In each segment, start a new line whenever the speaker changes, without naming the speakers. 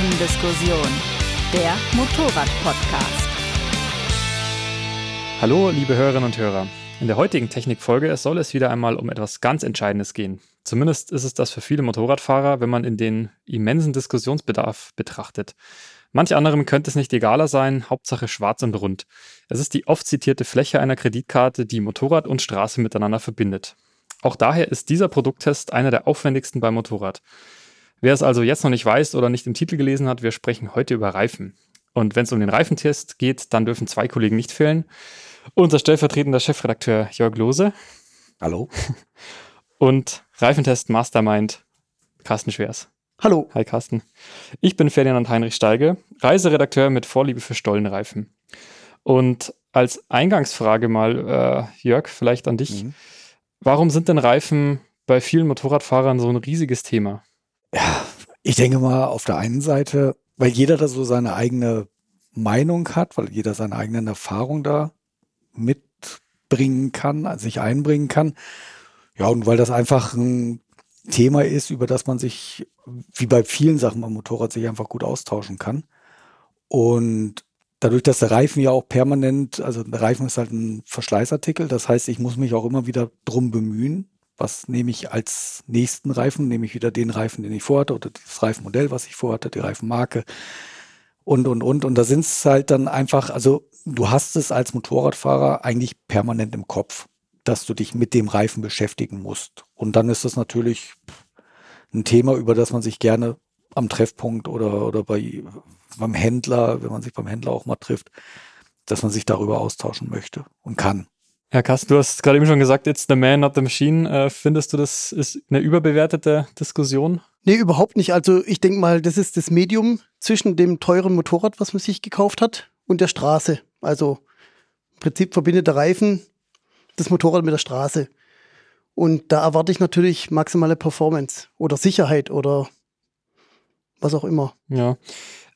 Imensendiskussion, der Motorrad-Podcast.
Hallo, liebe Hörerinnen und Hörer. In der heutigen Technikfolge soll es wieder einmal um etwas ganz Entscheidendes gehen. Zumindest ist es das für viele Motorradfahrer, wenn man in den immensen Diskussionsbedarf betrachtet. Manch anderem könnte es nicht egaler sein, Hauptsache schwarz und rund. Es ist die oft zitierte Fläche einer Kreditkarte, die Motorrad und Straße miteinander verbindet. Auch daher ist dieser Produkttest einer der aufwendigsten beim Motorrad. Wer es also jetzt noch nicht weiß oder nicht im Titel gelesen hat, wir sprechen heute über Reifen. Und wenn es um den Reifentest geht, dann dürfen zwei Kollegen nicht fehlen. Unser stellvertretender Chefredakteur Jörg Lose.
Hallo.
Und Reifentest Mastermind Carsten Schwers.
Hallo.
Hi Carsten. Ich bin Ferdinand Heinrich Steige, Reiseredakteur mit Vorliebe für Stollenreifen. Und als Eingangsfrage mal, äh, Jörg, vielleicht an dich. Mhm. Warum sind denn Reifen bei vielen Motorradfahrern so ein riesiges Thema?
Ja, ich denke mal auf der einen Seite, weil jeder da so seine eigene Meinung hat, weil jeder seine eigenen Erfahrungen da mitbringen kann, sich einbringen kann. Ja, und weil das einfach ein Thema ist, über das man sich, wie bei vielen Sachen beim Motorrad, sich einfach gut austauschen kann. Und dadurch, dass der Reifen ja auch permanent, also der Reifen ist halt ein Verschleißartikel, das heißt, ich muss mich auch immer wieder drum bemühen, was nehme ich als nächsten Reifen? Nehme ich wieder den Reifen, den ich vorhatte oder das Reifenmodell, was ich vorhatte, die Reifenmarke und, und, und. Und da sind es halt dann einfach, also du hast es als Motorradfahrer eigentlich permanent im Kopf, dass du dich mit dem Reifen beschäftigen musst. Und dann ist das natürlich ein Thema, über das man sich gerne am Treffpunkt oder, oder bei, beim Händler, wenn man sich beim Händler auch mal trifft, dass man sich darüber austauschen möchte und kann.
Herr Kasten, du hast gerade eben schon gesagt, it's the man, not the machine. Äh, findest du, das ist eine überbewertete Diskussion?
Nee, überhaupt nicht. Also ich denke mal, das ist das Medium zwischen dem teuren Motorrad, was man sich gekauft hat, und der Straße. Also im Prinzip verbindet der Reifen das Motorrad mit der Straße. Und da erwarte ich natürlich maximale Performance oder Sicherheit oder was auch immer.
Ja.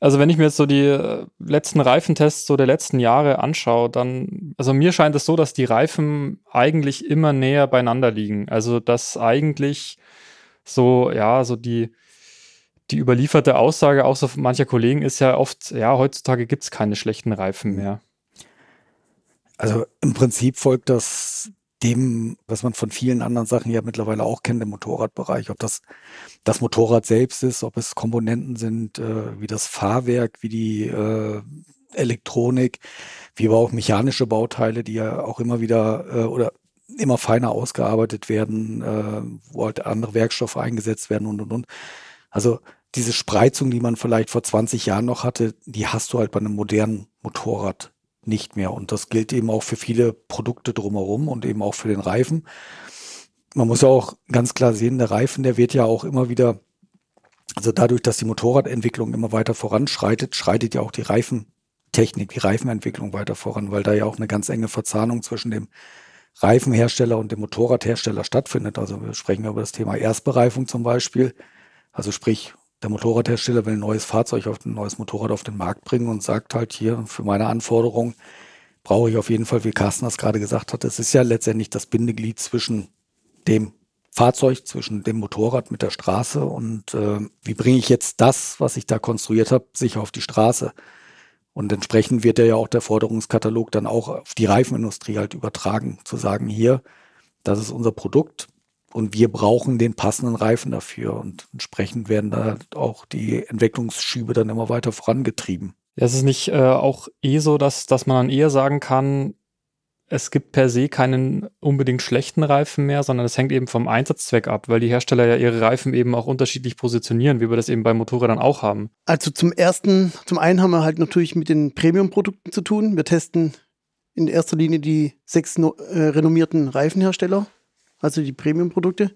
Also wenn ich mir jetzt so die äh, letzten Reifentests so der letzten Jahre anschaue, dann, also mir scheint es so, dass die Reifen eigentlich immer näher beieinander liegen. Also dass eigentlich so, ja, so die, die überlieferte Aussage auch so mancher Kollegen ist ja oft, ja, heutzutage gibt es keine schlechten Reifen mhm. mehr.
Also im Prinzip folgt das dem, was man von vielen anderen Sachen ja mittlerweile auch kennt im Motorradbereich, ob das das Motorrad selbst ist, ob es Komponenten sind, äh, wie das Fahrwerk, wie die äh, Elektronik, wie aber auch mechanische Bauteile, die ja auch immer wieder äh, oder immer feiner ausgearbeitet werden, äh, wo halt andere Werkstoffe eingesetzt werden und und und. Also diese Spreizung, die man vielleicht vor 20 Jahren noch hatte, die hast du halt bei einem modernen Motorrad nicht mehr. Und das gilt eben auch für viele Produkte drumherum und eben auch für den Reifen. Man muss ja auch ganz klar sehen, der Reifen, der wird ja auch immer wieder, also dadurch, dass die Motorradentwicklung immer weiter voranschreitet, schreitet ja auch die Reifentechnik, die Reifenentwicklung weiter voran, weil da ja auch eine ganz enge Verzahnung zwischen dem Reifenhersteller und dem Motorradhersteller stattfindet. Also wir sprechen über das Thema Erstbereifung zum Beispiel. Also sprich, der Motorradhersteller will ein neues Fahrzeug auf ein neues Motorrad auf den Markt bringen und sagt halt hier, für meine Anforderungen brauche ich auf jeden Fall, wie Carsten das gerade gesagt hat, es ist ja letztendlich das Bindeglied zwischen dem Fahrzeug, zwischen dem Motorrad mit der Straße und äh, wie bringe ich jetzt das, was ich da konstruiert habe, sicher auf die Straße. Und entsprechend wird ja auch der Forderungskatalog dann auch auf die Reifenindustrie halt übertragen, zu sagen, hier, das ist unser Produkt, und wir brauchen den passenden Reifen dafür. Und entsprechend werden da auch die Entwicklungsschübe dann immer weiter vorangetrieben.
Ja, es ist nicht äh, auch eh so, dass, dass man dann eher sagen kann, es gibt per se keinen unbedingt schlechten Reifen mehr, sondern es hängt eben vom Einsatzzweck ab, weil die Hersteller ja ihre Reifen eben auch unterschiedlich positionieren, wie wir das eben bei Motorrädern auch haben.
Also zum ersten, zum einen haben wir halt natürlich mit den Premium-Produkten zu tun. Wir testen in erster Linie die sechs äh, renommierten Reifenhersteller also die Premium-Produkte.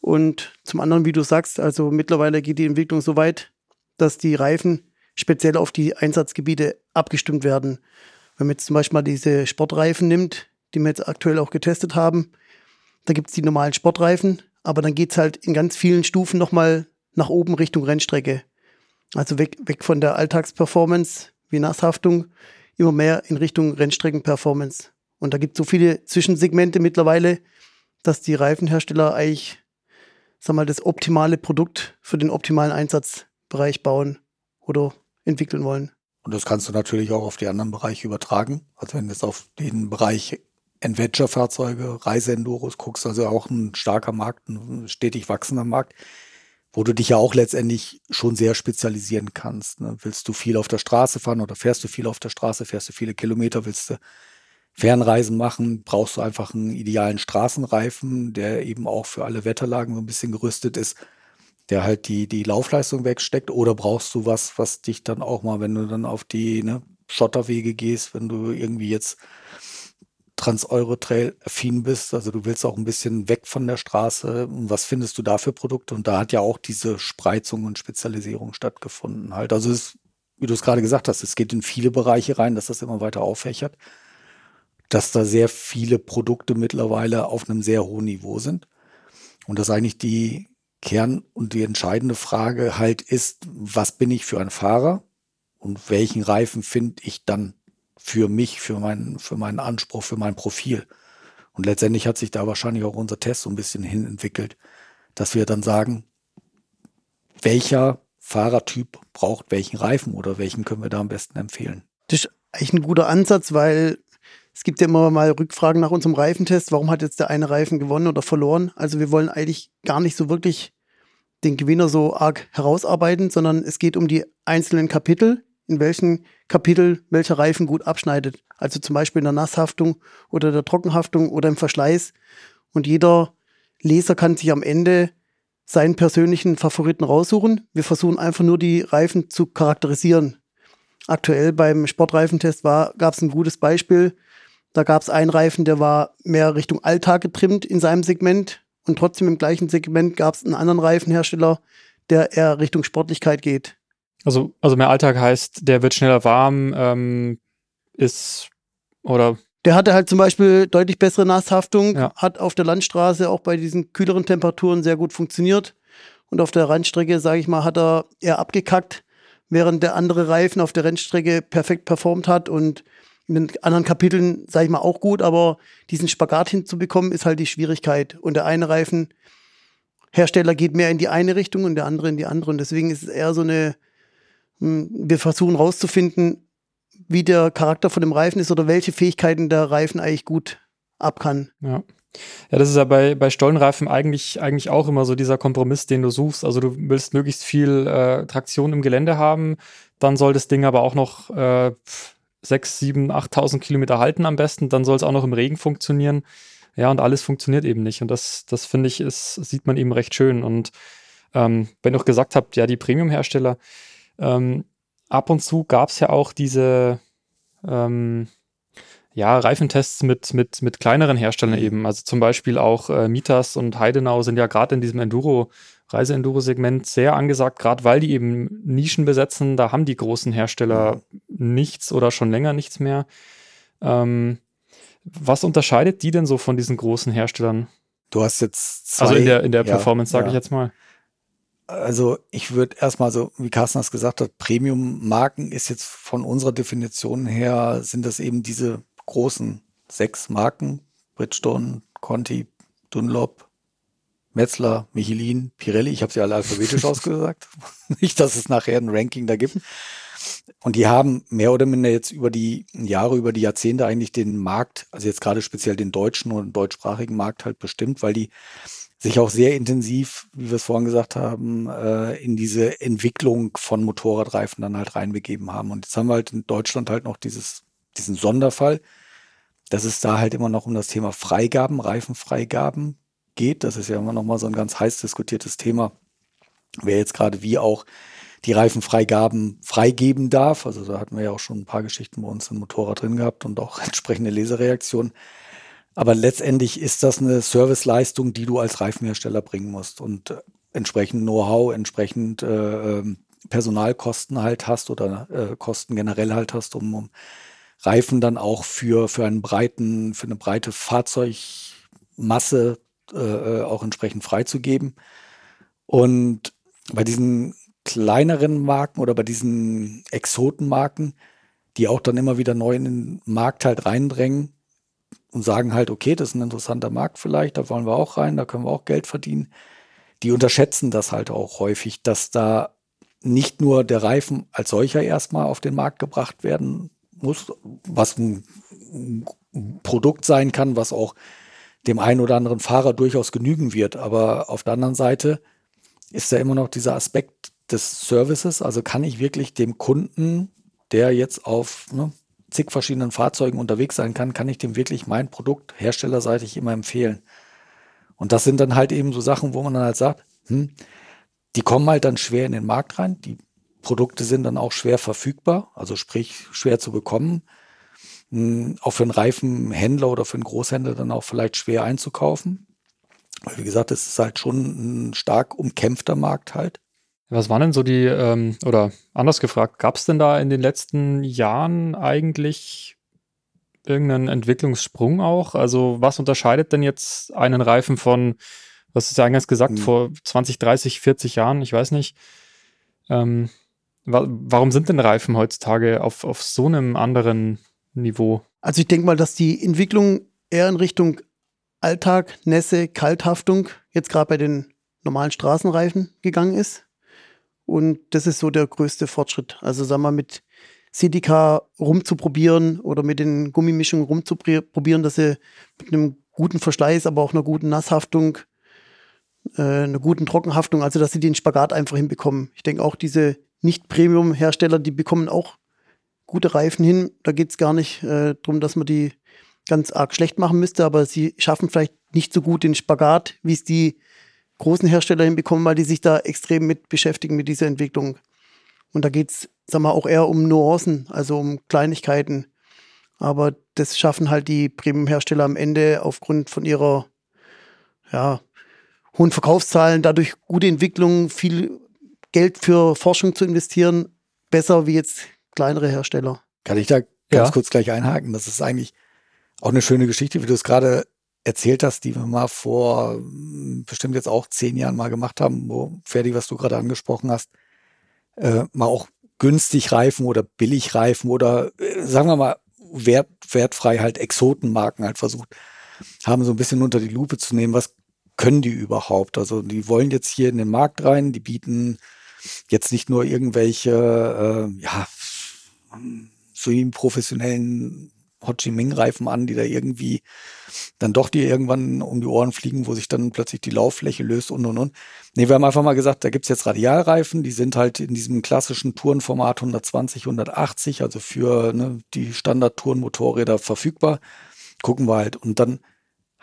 Und zum anderen, wie du sagst, also mittlerweile geht die Entwicklung so weit, dass die Reifen speziell auf die Einsatzgebiete abgestimmt werden. Wenn man jetzt zum Beispiel mal diese Sportreifen nimmt, die wir jetzt aktuell auch getestet haben, da gibt es die normalen Sportreifen, aber dann geht es halt in ganz vielen Stufen nochmal nach oben Richtung Rennstrecke. Also weg, weg von der Alltagsperformance wie Nasshaftung, immer mehr in Richtung Rennstreckenperformance. Und da gibt es so viele Zwischensegmente mittlerweile, dass die Reifenhersteller eigentlich, sag mal, das optimale Produkt für den optimalen Einsatzbereich bauen. oder entwickeln wollen.
Und das kannst du natürlich auch auf die anderen Bereiche übertragen. Also wenn du jetzt auf den Bereich Adventure-Fahrzeuge, Reiseenduros guckst, also auch ein starker Markt, ein stetig wachsender Markt, wo du dich ja auch letztendlich schon sehr spezialisieren kannst. Ne? Willst du viel auf der Straße fahren oder fährst du viel auf der Straße, fährst du viele Kilometer, willst du Fernreisen machen, brauchst du einfach einen idealen Straßenreifen, der eben auch für alle Wetterlagen so ein bisschen gerüstet ist, der halt die, die Laufleistung wegsteckt, oder brauchst du was, was dich dann auch mal, wenn du dann auf die ne, Schotterwege gehst, wenn du irgendwie jetzt Trans-Euro-Trail-affin bist. Also du willst auch ein bisschen weg von der Straße. Was findest du da für Produkte? Und da hat ja auch diese Spreizung und Spezialisierung stattgefunden halt. Also es, wie du es gerade gesagt hast, es geht in viele Bereiche rein, dass das immer weiter auffächert. Dass da sehr viele Produkte mittlerweile auf einem sehr hohen Niveau sind. Und dass eigentlich die Kern- und die entscheidende Frage halt ist, was bin ich für ein Fahrer und welchen Reifen finde ich dann für mich, für meinen, für meinen Anspruch, für mein Profil. Und letztendlich hat sich da wahrscheinlich auch unser Test so ein bisschen hin entwickelt, dass wir dann sagen, welcher Fahrertyp braucht welchen Reifen oder welchen können wir da am besten empfehlen.
Das ist eigentlich ein guter Ansatz, weil es gibt ja immer mal Rückfragen nach unserem Reifentest. Warum hat jetzt der eine Reifen gewonnen oder verloren? Also wir wollen eigentlich gar nicht so wirklich den Gewinner so arg herausarbeiten, sondern es geht um die einzelnen Kapitel in welchem Kapitel welcher Reifen gut abschneidet. Also zum Beispiel in der Nasshaftung oder der Trockenhaftung oder im Verschleiß. Und jeder Leser kann sich am Ende seinen persönlichen Favoriten raussuchen. Wir versuchen einfach nur die Reifen zu charakterisieren. Aktuell beim Sportreifentest gab es ein gutes Beispiel. Da gab es einen Reifen, der war mehr Richtung Alltag getrimmt in seinem Segment. Und trotzdem im gleichen Segment gab es einen anderen Reifenhersteller, der eher Richtung Sportlichkeit geht.
Also, also mehr Alltag heißt, der wird schneller warm, ähm, ist oder.
Der hatte halt zum Beispiel deutlich bessere Nasshaftung, ja. hat auf der Landstraße auch bei diesen kühleren Temperaturen sehr gut funktioniert. Und auf der Rennstrecke, sage ich mal, hat er eher abgekackt, während der andere Reifen auf der Rennstrecke perfekt performt hat und in den anderen Kapiteln, sage ich mal, auch gut, aber diesen Spagat hinzubekommen, ist halt die Schwierigkeit. Und der eine Reifenhersteller geht mehr in die eine Richtung und der andere in die andere. Und deswegen ist es eher so eine hm, wir versuchen herauszufinden, wie der Charakter von dem Reifen ist oder welche Fähigkeiten der Reifen eigentlich gut ab kann.
Ja. Ja, das ist ja bei, bei Stollenreifen eigentlich, eigentlich auch immer so dieser Kompromiss, den du suchst. Also du willst möglichst viel äh, Traktion im Gelände haben, dann soll das Ding aber auch noch äh, 6, 7, 8.000 Kilometer halten am besten, dann soll es auch noch im Regen funktionieren. Ja, und alles funktioniert eben nicht. Und das, das finde ich, ist, sieht man eben recht schön. Und ähm, wenn ihr auch gesagt habt, ja, die Premium-Hersteller, ähm, ab und zu gab es ja auch diese ähm, ja, Reifentests mit, mit, mit kleineren Herstellern eben. Also zum Beispiel auch äh, Mitas und Heidenau sind ja gerade in diesem Enduro, Reise-Enduro-Segment sehr angesagt, gerade weil die eben Nischen besetzen. Da haben die großen Hersteller nichts oder schon länger nichts mehr. Ähm, was unterscheidet die denn so von diesen großen Herstellern?
Du hast jetzt zwei,
Also in der, in der Performance, sage ja. ich jetzt mal.
Also ich würde erstmal so, wie Carsten das gesagt hat, Premium-Marken ist jetzt von unserer Definition her, sind das eben diese großen sechs Marken, Bridgestone, Conti, Dunlop, Metzler, Michelin, Pirelli, ich habe sie alle alphabetisch ausgesagt. Nicht, dass es nachher ein Ranking da gibt. Und die haben mehr oder minder jetzt über die Jahre, über die Jahrzehnte eigentlich den Markt, also jetzt gerade speziell den deutschen und deutschsprachigen Markt halt bestimmt, weil die sich auch sehr intensiv, wie wir es vorhin gesagt haben, äh, in diese Entwicklung von Motorradreifen dann halt reinbegeben haben. Und jetzt haben wir halt in Deutschland halt noch dieses, diesen Sonderfall, dass es da halt immer noch um das Thema Freigaben, Reifenfreigaben geht. Das ist ja immer noch mal so ein ganz heiß diskutiertes Thema, wer jetzt gerade wie auch die Reifenfreigaben freigeben darf. Also da hatten wir ja auch schon ein paar Geschichten bei uns im Motorrad drin gehabt und auch entsprechende Lesereaktionen. Aber letztendlich ist das eine Serviceleistung, die du als Reifenhersteller bringen musst und äh, entsprechend Know-how, entsprechend äh, ähm, Personalkosten halt hast oder äh, Kosten generell halt hast, um, um Reifen dann auch für, für einen breiten, für eine breite Fahrzeugmasse äh, äh, auch entsprechend freizugeben. Und bei diesen kleineren Marken oder bei diesen Exotenmarken, die auch dann immer wieder neu in den Markt halt reindrängen, und sagen halt, okay, das ist ein interessanter Markt vielleicht, da wollen wir auch rein, da können wir auch Geld verdienen. Die unterschätzen das halt auch häufig, dass da nicht nur der Reifen als solcher erstmal auf den Markt gebracht werden muss, was ein Produkt sein kann, was auch dem einen oder anderen Fahrer durchaus genügen wird. Aber auf der anderen Seite ist da immer noch dieser Aspekt des Services. Also kann ich wirklich dem Kunden, der jetzt auf ne, zig verschiedenen Fahrzeugen unterwegs sein kann, kann ich dem wirklich mein Produkt herstellerseitig immer empfehlen. Und das sind dann halt eben so Sachen, wo man dann halt sagt, hm, die kommen halt dann schwer in den Markt rein. Die Produkte sind dann auch schwer verfügbar, also sprich schwer zu bekommen. Hm, auch für einen Reifenhändler oder für einen Großhändler dann auch vielleicht schwer einzukaufen. Weil, wie gesagt, es ist halt schon ein stark umkämpfter Markt halt.
Was waren denn so die, ähm, oder anders gefragt, gab es denn da in den letzten Jahren eigentlich irgendeinen Entwicklungssprung auch? Also was unterscheidet denn jetzt einen Reifen von, was ist ja eingangs gesagt, mhm. vor 20, 30, 40 Jahren, ich weiß nicht. Ähm, wa warum sind denn Reifen heutzutage auf, auf so einem anderen Niveau?
Also ich denke mal, dass die Entwicklung eher in Richtung Alltag, Nässe, Kalthaftung jetzt gerade bei den normalen Straßenreifen gegangen ist. Und das ist so der größte Fortschritt. Also sagen wir mit CDK rumzuprobieren oder mit den Gummimischungen rumzuprobieren, dass sie mit einem guten Verschleiß, aber auch einer guten Nasshaftung, äh, einer guten Trockenhaftung, also dass sie den Spagat einfach hinbekommen. Ich denke auch diese Nicht-Premium-Hersteller, die bekommen auch gute Reifen hin. Da geht es gar nicht äh, darum, dass man die ganz arg schlecht machen müsste, aber sie schaffen vielleicht nicht so gut den Spagat, wie es die großen Hersteller hinbekommen, weil die sich da extrem mit beschäftigen mit dieser Entwicklung. Und da geht es, sagen wir, auch eher um Nuancen, also um Kleinigkeiten. Aber das schaffen halt die Premium-Hersteller am Ende aufgrund von ihrer ja, hohen Verkaufszahlen, dadurch gute Entwicklung, viel Geld für Forschung zu investieren, besser wie jetzt kleinere Hersteller.
Kann ich da ganz ja. kurz gleich einhaken? Das ist eigentlich auch eine schöne Geschichte, wie du es gerade erzählt hast, die wir mal vor hm, bestimmt jetzt auch zehn Jahren mal gemacht haben, wo Ferdi, was du gerade angesprochen hast, äh, mal auch günstig Reifen oder billig Reifen oder äh, sagen wir mal wert, wertfrei halt Exotenmarken halt versucht haben, so ein bisschen unter die Lupe zu nehmen, was können die überhaupt? Also die wollen jetzt hier in den Markt rein, die bieten jetzt nicht nur irgendwelche, äh, ja, so professionellen Ho Chi Minh-Reifen an, die da irgendwie dann doch dir irgendwann um die Ohren fliegen, wo sich dann plötzlich die Lauffläche löst und und und. Nee, wir haben einfach mal gesagt, da gibt's jetzt Radialreifen, die sind halt in diesem klassischen Tourenformat 120, 180, also für ne, die Standard-Touren-Motorräder verfügbar. Gucken wir halt. Und dann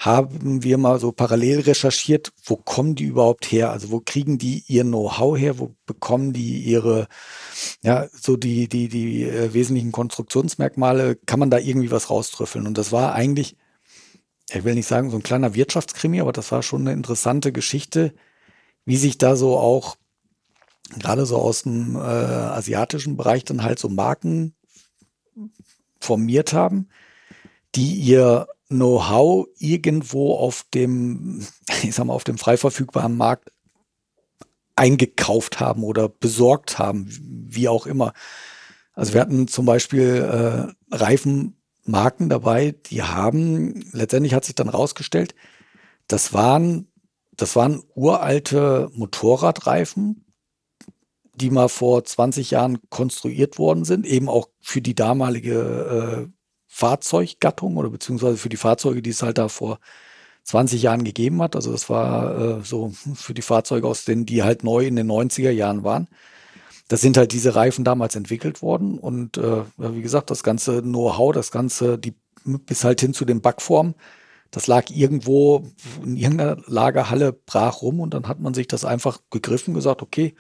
haben wir mal so parallel recherchiert, wo kommen die überhaupt her? Also wo kriegen die ihr Know-how her? Wo bekommen die ihre, ja, so die, die, die äh, wesentlichen Konstruktionsmerkmale? Kann man da irgendwie was raustrüffeln? Und das war eigentlich, ich will nicht sagen so ein kleiner Wirtschaftskrimi, aber das war schon eine interessante Geschichte, wie sich da so auch gerade so aus dem äh, asiatischen Bereich dann halt so Marken formiert haben, die ihr Know-how irgendwo auf dem, ich sag mal, auf dem frei verfügbaren Markt eingekauft haben oder besorgt haben, wie auch immer. Also wir hatten zum Beispiel äh, Reifenmarken dabei, die haben, letztendlich hat sich dann rausgestellt, das waren, das waren uralte Motorradreifen, die mal vor 20 Jahren konstruiert worden sind, eben auch für die damalige äh, Fahrzeuggattung oder beziehungsweise für die Fahrzeuge, die es halt da vor 20 Jahren gegeben hat. Also das war äh, so für die Fahrzeuge aus denen, die halt neu in den 90er Jahren waren. Das sind halt diese Reifen damals entwickelt worden und äh, wie gesagt, das ganze Know-how, das ganze, die bis halt hin zu den Backformen, das lag irgendwo in irgendeiner Lagerhalle brach rum und dann hat man sich das einfach gegriffen, gesagt, okay,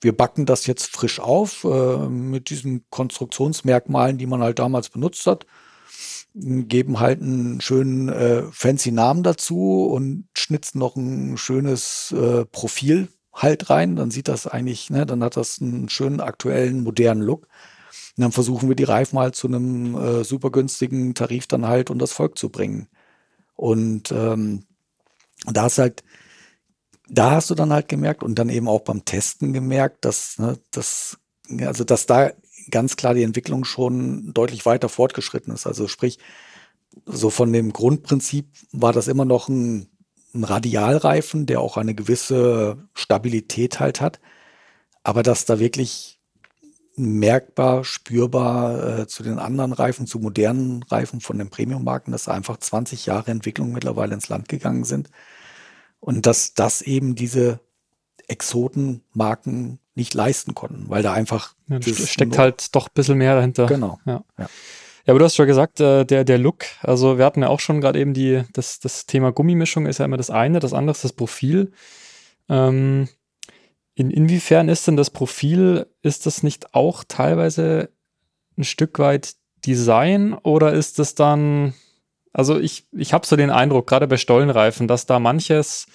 wir backen das jetzt frisch auf äh, mit diesen Konstruktionsmerkmalen, die man halt damals benutzt hat, geben halt einen schönen äh, fancy Namen dazu und schnitzen noch ein schönes äh, Profil halt rein. Dann sieht das eigentlich, ne, dann hat das einen schönen aktuellen, modernen Look. Und dann versuchen wir die Reifen halt zu einem äh, super günstigen Tarif dann halt und das Volk zu bringen. Und ähm, da ist halt da hast du dann halt gemerkt und dann eben auch beim Testen gemerkt, dass, ne, dass, also dass da ganz klar die Entwicklung schon deutlich weiter fortgeschritten ist. Also sprich, so von dem Grundprinzip war das immer noch ein, ein Radialreifen, der auch eine gewisse Stabilität halt hat. aber dass da wirklich merkbar, spürbar äh, zu den anderen Reifen, zu modernen Reifen von den Premium-Marken, dass da einfach 20 Jahre Entwicklung mittlerweile ins Land gegangen sind. Und dass das eben diese Exotenmarken nicht leisten konnten, weil da einfach
ja, steckt halt doch ein bisschen mehr dahinter.
Genau.
Ja. ja. Ja, aber du hast schon gesagt, äh, der, der Look, also wir hatten ja auch schon gerade eben die, das, das Thema Gummimischung ist ja immer das eine, das andere ist das Profil. Ähm, in, inwiefern ist denn das Profil, ist das nicht auch teilweise ein Stück weit Design oder ist das dann, also ich, ich habe so den Eindruck, gerade bei Stollenreifen, dass da manches,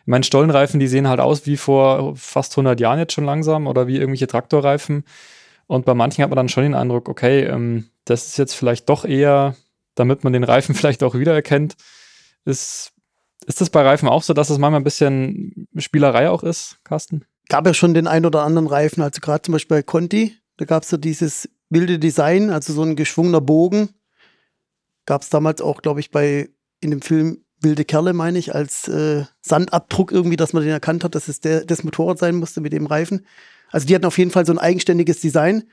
ich meine, Stollenreifen, die sehen halt aus wie vor fast 100 Jahren jetzt schon langsam oder wie irgendwelche Traktorreifen. Und bei manchen hat man dann schon den Eindruck, okay, ähm, das ist jetzt vielleicht doch eher, damit man den Reifen vielleicht auch wiedererkennt. Ist, ist das bei Reifen auch so, dass es manchmal ein bisschen Spielerei auch ist, Carsten?
Gab ja schon den ein oder anderen Reifen, also gerade zum Beispiel bei Conti, da gab es ja dieses wilde Design, also so ein geschwungener Bogen. Gab es damals auch, glaube ich, bei in dem Film Wilde Kerle, meine ich, als äh, Sandabdruck irgendwie, dass man den erkannt hat, dass es der, das Motorrad sein musste mit dem Reifen. Also die hatten auf jeden Fall so ein eigenständiges Design.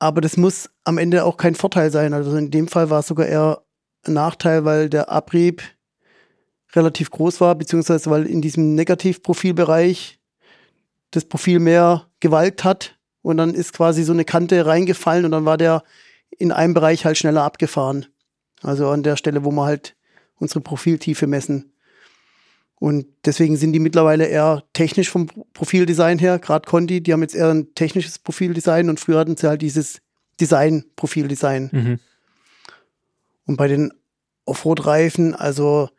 Aber das muss am Ende auch kein Vorteil sein. Also in dem Fall war es sogar eher ein Nachteil, weil der Abrieb relativ groß war, beziehungsweise weil in diesem Negativprofilbereich das Profil mehr Gewalt hat und dann ist quasi so eine Kante reingefallen und dann war der in einem Bereich halt schneller abgefahren. Also an der Stelle, wo wir halt unsere Profiltiefe messen. Und deswegen sind die mittlerweile eher technisch vom Profildesign her, gerade Conti, die haben jetzt eher ein technisches Profildesign und früher hatten sie halt dieses Design-Profildesign. Mhm. Und bei den Offroad-Reifen, also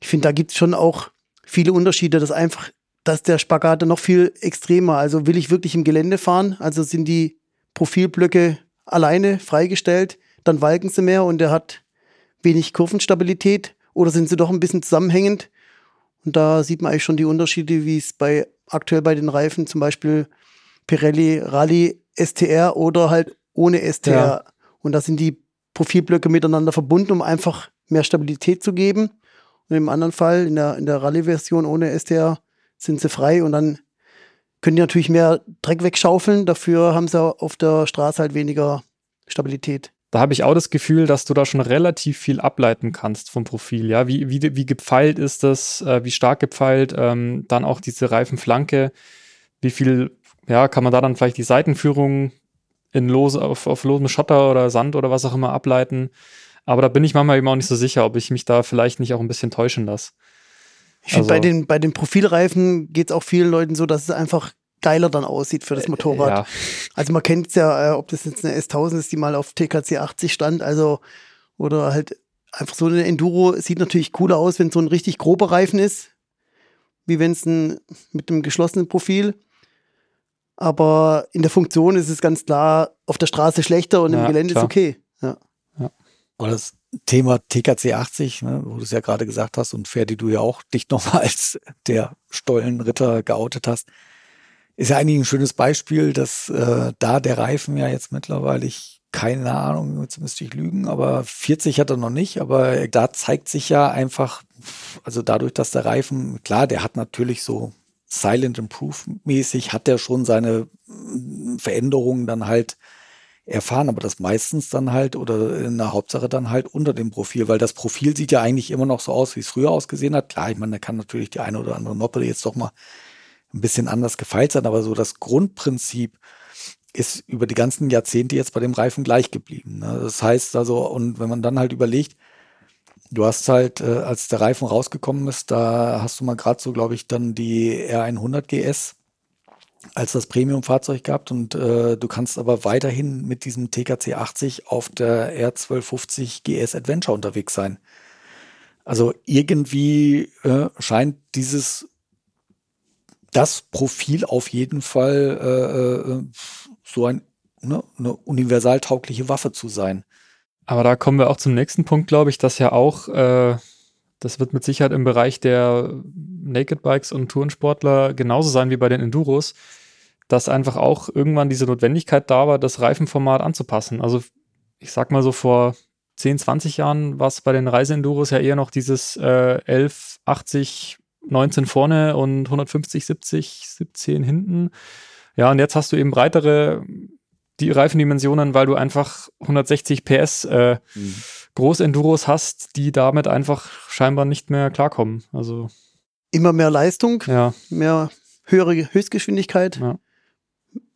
ich finde, da gibt es schon auch viele Unterschiede, dass einfach, dass der Spagat noch viel extremer, also will ich wirklich im Gelände fahren, also sind die Profilblöcke alleine freigestellt, dann walken sie mehr und der hat wenig Kurvenstabilität oder sind sie doch ein bisschen zusammenhängend und da sieht man eigentlich schon die Unterschiede, wie es bei aktuell bei den Reifen zum Beispiel Pirelli Rally STR oder halt ohne STR. Ja. Und da sind die Profilblöcke miteinander verbunden, um einfach mehr Stabilität zu geben. Und im anderen Fall, in der, in der Rallye-Version ohne STR, sind sie frei und dann können die natürlich mehr Dreck wegschaufeln. Dafür haben sie auf der Straße halt weniger Stabilität
da habe ich auch das Gefühl, dass du da schon relativ viel ableiten kannst vom Profil. Ja, wie, wie, wie gepfeilt ist das, äh, wie stark gepfeilt, ähm, dann auch diese Reifenflanke, wie viel, ja, kann man da dann vielleicht die Seitenführung in los, auf, auf losem Schotter oder Sand oder was auch immer ableiten. Aber da bin ich manchmal eben auch nicht so sicher, ob ich mich da vielleicht nicht auch ein bisschen täuschen lasse.
Ich finde, also, bei, den, bei den Profilreifen geht es auch vielen Leuten so, dass es einfach geiler dann aussieht für das äh, Motorrad. Ja. Also man kennt es ja, äh, ob das jetzt eine S1000 ist, die mal auf TKC 80 stand, also oder halt einfach so eine Enduro sieht natürlich cooler aus, wenn so ein richtig grober Reifen ist, wie wenn es ein mit einem geschlossenen Profil. Aber in der Funktion ist es ganz klar auf der Straße schlechter und ja, im Gelände klar. ist okay. Ja.
ja. Und das Thema TKC 80, ne, wo du es ja gerade gesagt hast und Ferdi, du ja auch dich nochmal als der Stollenritter geoutet hast, ist ja eigentlich ein schönes Beispiel, dass äh, da der Reifen ja jetzt mittlerweile, ich keine Ahnung, jetzt müsste ich lügen, aber 40 hat er noch nicht, aber da zeigt sich ja einfach, also dadurch, dass der Reifen, klar, der hat natürlich so Silent Improve mäßig, hat der schon seine mm, Veränderungen dann halt erfahren, aber das meistens dann halt oder in der Hauptsache dann halt unter dem Profil, weil das Profil sieht ja eigentlich immer noch so aus, wie es früher ausgesehen hat. Klar, ich meine, da kann natürlich die eine oder andere Noppe jetzt doch mal ein bisschen anders gefeilt sein, aber so das Grundprinzip ist über die ganzen Jahrzehnte jetzt bei dem Reifen gleich geblieben. Ne? Das heißt also, und wenn man dann halt überlegt, du hast halt, äh, als der Reifen rausgekommen ist, da hast du mal gerade so, glaube ich, dann die R100 GS als das Premium-Fahrzeug gehabt und äh, du kannst aber weiterhin mit diesem TKC 80 auf der R1250 GS Adventure unterwegs sein. Also irgendwie äh, scheint dieses das Profil auf jeden Fall äh, äh, so ein, ne, eine universaltaugliche Waffe zu sein.
Aber da kommen wir auch zum nächsten Punkt, glaube ich, dass ja auch, äh, das wird mit Sicherheit im Bereich der Naked Bikes und Tourensportler genauso sein wie bei den Enduros, dass einfach auch irgendwann diese Notwendigkeit da war, das Reifenformat anzupassen. Also ich sag mal so vor 10, 20 Jahren war es bei den Reiseenduros ja eher noch dieses äh, 1180 19 vorne und 150, 70, 17 hinten. Ja, und jetzt hast du eben breitere die Reifendimensionen, weil du einfach 160 PS äh, mhm. Großenduros hast, die damit einfach scheinbar nicht mehr klarkommen. Also
immer mehr Leistung,
ja.
mehr höhere Höchstgeschwindigkeit.
Ja.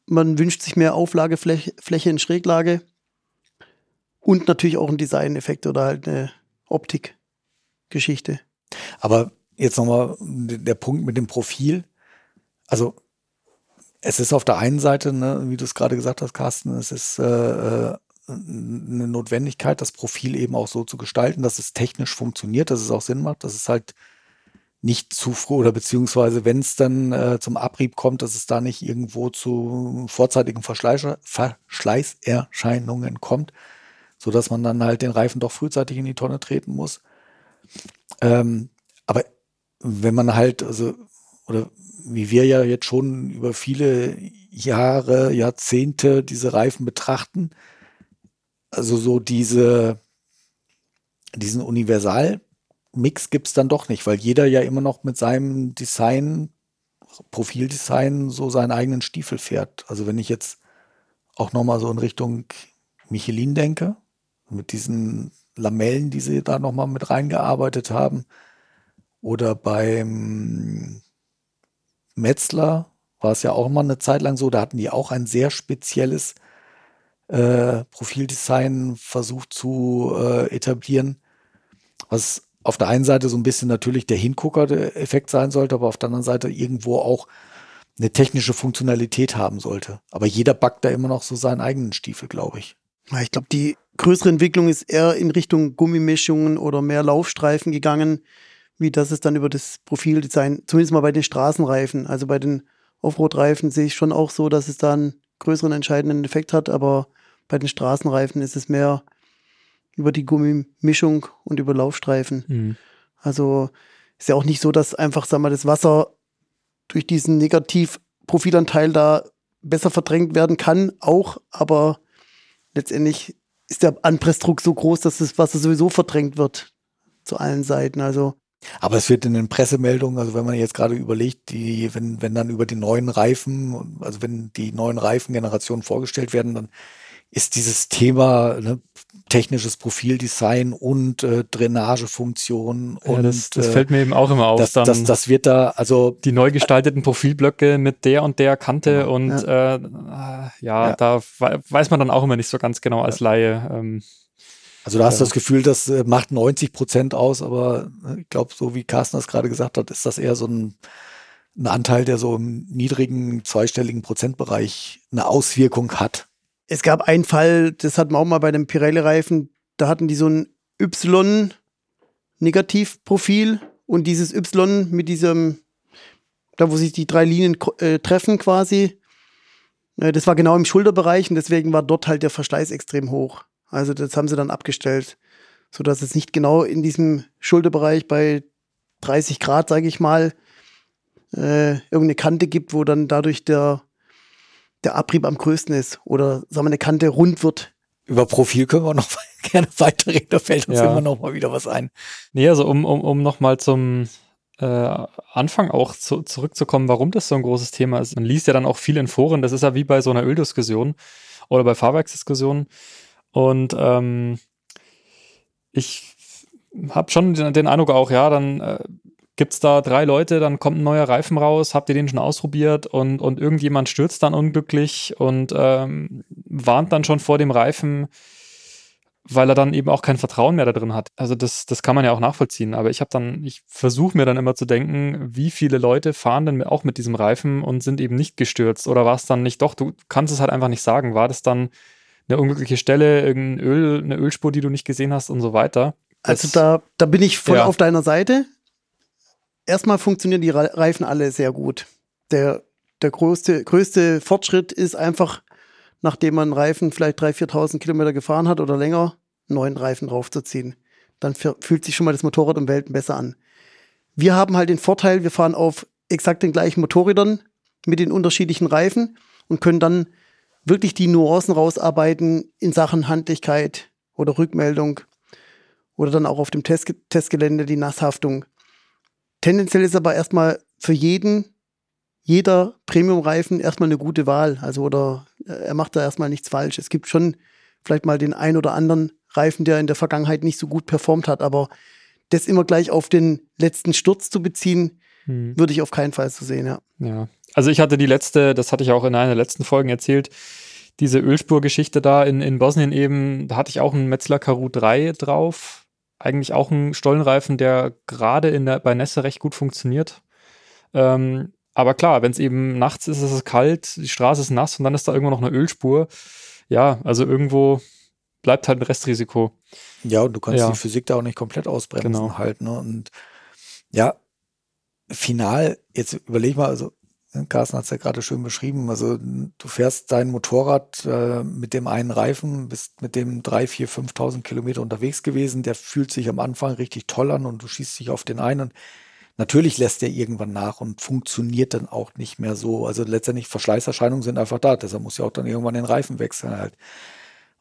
Man wünscht sich mehr Auflagefläche Fläche in Schräglage und natürlich auch ein Designeffekt oder halt eine Optikgeschichte.
Aber jetzt nochmal der Punkt mit dem Profil. Also es ist auf der einen Seite, ne, wie du es gerade gesagt hast, Carsten, es ist äh, äh, eine Notwendigkeit, das Profil eben auch so zu gestalten, dass es technisch funktioniert, dass es auch Sinn macht, dass es halt nicht zu früh oder beziehungsweise wenn es dann äh, zum Abrieb kommt, dass es da nicht irgendwo zu vorzeitigen Verschleiß, Verschleißerscheinungen kommt, so dass man dann halt den Reifen doch frühzeitig in die Tonne treten muss. Ähm, aber wenn man halt, also, oder wie wir ja jetzt schon über viele Jahre, Jahrzehnte diese Reifen betrachten, also so diese, diesen Universalmix gibt es dann doch nicht, weil jeder ja immer noch mit seinem Design, Profildesign so seinen eigenen Stiefel fährt. Also wenn ich jetzt auch nochmal so in Richtung Michelin denke, mit diesen Lamellen, die sie da nochmal mit reingearbeitet haben, oder beim Metzler war es ja auch mal eine Zeit lang so, da hatten die auch ein sehr spezielles äh, Profildesign versucht zu äh, etablieren, was auf der einen Seite so ein bisschen natürlich der Hingucker-Effekt sein sollte, aber auf der anderen Seite irgendwo auch eine technische Funktionalität haben sollte. Aber jeder backt da immer noch so seinen eigenen Stiefel, glaube ich.
Ja, ich glaube, die größere Entwicklung ist eher in Richtung Gummimischungen oder mehr Laufstreifen gegangen, wie das es dann über das Profildesign, zumindest mal bei den Straßenreifen, also bei den Offroad-Reifen sehe ich schon auch so, dass es da einen größeren entscheidenden Effekt hat, aber bei den Straßenreifen ist es mehr über die Gummimischung und über Laufstreifen. Mhm. Also ist ja auch nicht so, dass einfach, sag mal, das Wasser durch diesen Negativprofilanteil da besser verdrängt werden kann, auch, aber letztendlich ist der Anpressdruck so groß, dass das Wasser sowieso verdrängt wird zu allen Seiten. Also
aber es wird in den Pressemeldungen, also wenn man jetzt gerade überlegt, die, wenn, wenn dann über die neuen Reifen, also wenn die neuen Reifengenerationen vorgestellt werden, dann ist dieses Thema ne, technisches Profildesign und äh, Drainagefunktion
ja,
und
das, das äh, fällt mir eben auch immer auf.
Das, dann das, das wird da also
die neu gestalteten Profilblöcke mit der und der Kante genau, und ja, äh, ja, ja, da weiß man dann auch immer nicht so ganz genau als Laie. Ähm,
also da hast du das Gefühl, das äh, macht 90 Prozent aus, aber äh, ich glaube, so wie Carsten das gerade gesagt hat, ist das eher so ein, ein Anteil, der so im niedrigen zweistelligen Prozentbereich eine Auswirkung hat.
Es gab einen Fall, das hatten wir auch mal bei dem Pirelli-Reifen, da hatten die so ein Y-Negativprofil und dieses Y mit diesem, da wo sich die drei Linien äh, treffen quasi, äh, das war genau im Schulterbereich und deswegen war dort halt der Verschleiß extrem hoch. Also das haben sie dann abgestellt, sodass es nicht genau in diesem Schulterbereich bei 30 Grad, sage ich mal, äh, irgendeine Kante gibt, wo dann dadurch der, der Abrieb am größten ist oder sagen wir eine Kante rund wird.
Über Profil können wir noch gerne weiterreden, da fällt uns ja. immer noch mal wieder was ein.
Nee, also um, um, um noch mal zum äh, Anfang auch zu, zurückzukommen, warum das so ein großes Thema ist. Man liest ja dann auch viel in Foren, das ist ja wie bei so einer Öldiskussion oder bei Fahrwerksdiskussionen und ähm, ich habe schon den, Eindruck auch, ja, dann äh, gibt es da drei Leute, dann kommt ein neuer Reifen raus, habt ihr den schon ausprobiert und, und irgendjemand stürzt dann unglücklich und ähm, warnt dann schon vor dem Reifen, weil er dann eben auch kein Vertrauen mehr da drin hat. Also das, das kann man ja auch nachvollziehen. Aber ich habe dann, ich versuche mir dann immer zu denken, wie viele Leute fahren denn auch mit diesem Reifen und sind eben nicht gestürzt? Oder war es dann nicht doch, du kannst es halt einfach nicht sagen. War das dann eine unglückliche Stelle, irgendein Öl, eine Ölspur, die du nicht gesehen hast und so weiter.
Das, also da, da bin ich voll ja. auf deiner Seite. Erstmal funktionieren die Reifen alle sehr gut. Der, der größte, größte Fortschritt ist einfach, nachdem man Reifen vielleicht 3.000, 4.000 Kilometer gefahren hat oder länger, neuen Reifen draufzuziehen. Dann fühlt sich schon mal das Motorrad um Welten besser an. Wir haben halt den Vorteil, wir fahren auf exakt den gleichen Motorrädern mit den unterschiedlichen Reifen und können dann wirklich die Nuancen rausarbeiten in Sachen Handlichkeit oder Rückmeldung oder dann auch auf dem Test Testgelände die Nasshaftung. tendenziell ist aber erstmal für jeden, jeder Premium-Reifen erstmal eine gute Wahl. Also oder äh, er macht da erstmal nichts falsch. Es gibt schon vielleicht mal den ein oder anderen Reifen, der in der Vergangenheit nicht so gut performt hat, aber das immer gleich auf den letzten Sturz zu beziehen, hm. würde ich auf keinen Fall so sehen, ja.
Ja. Also ich hatte die letzte, das hatte ich auch in einer der letzten Folgen erzählt, diese Ölspurgeschichte da in, in Bosnien eben, da hatte ich auch einen Metzler Karu 3 drauf. Eigentlich auch ein Stollenreifen, der gerade in der, bei Nässe recht gut funktioniert. Ähm, aber klar, wenn es eben nachts ist, ist es kalt, die Straße ist nass und dann ist da irgendwo noch eine Ölspur. Ja, also irgendwo bleibt halt ein Restrisiko.
Ja, und du kannst ja. die Physik da auch nicht komplett ausbremsen genau. halt. Ne? Und ja, final, jetzt überleg mal, also Carsten hat es ja gerade schön beschrieben. Also du fährst dein Motorrad äh, mit dem einen Reifen, bist mit dem 3, 4, 5.000 Kilometer unterwegs gewesen. Der fühlt sich am Anfang richtig toll an und du schießt dich auf den einen. Und natürlich lässt der irgendwann nach und funktioniert dann auch nicht mehr so. Also letztendlich Verschleißerscheinungen sind einfach da. Deshalb muss ja auch dann irgendwann den Reifen wechseln halt.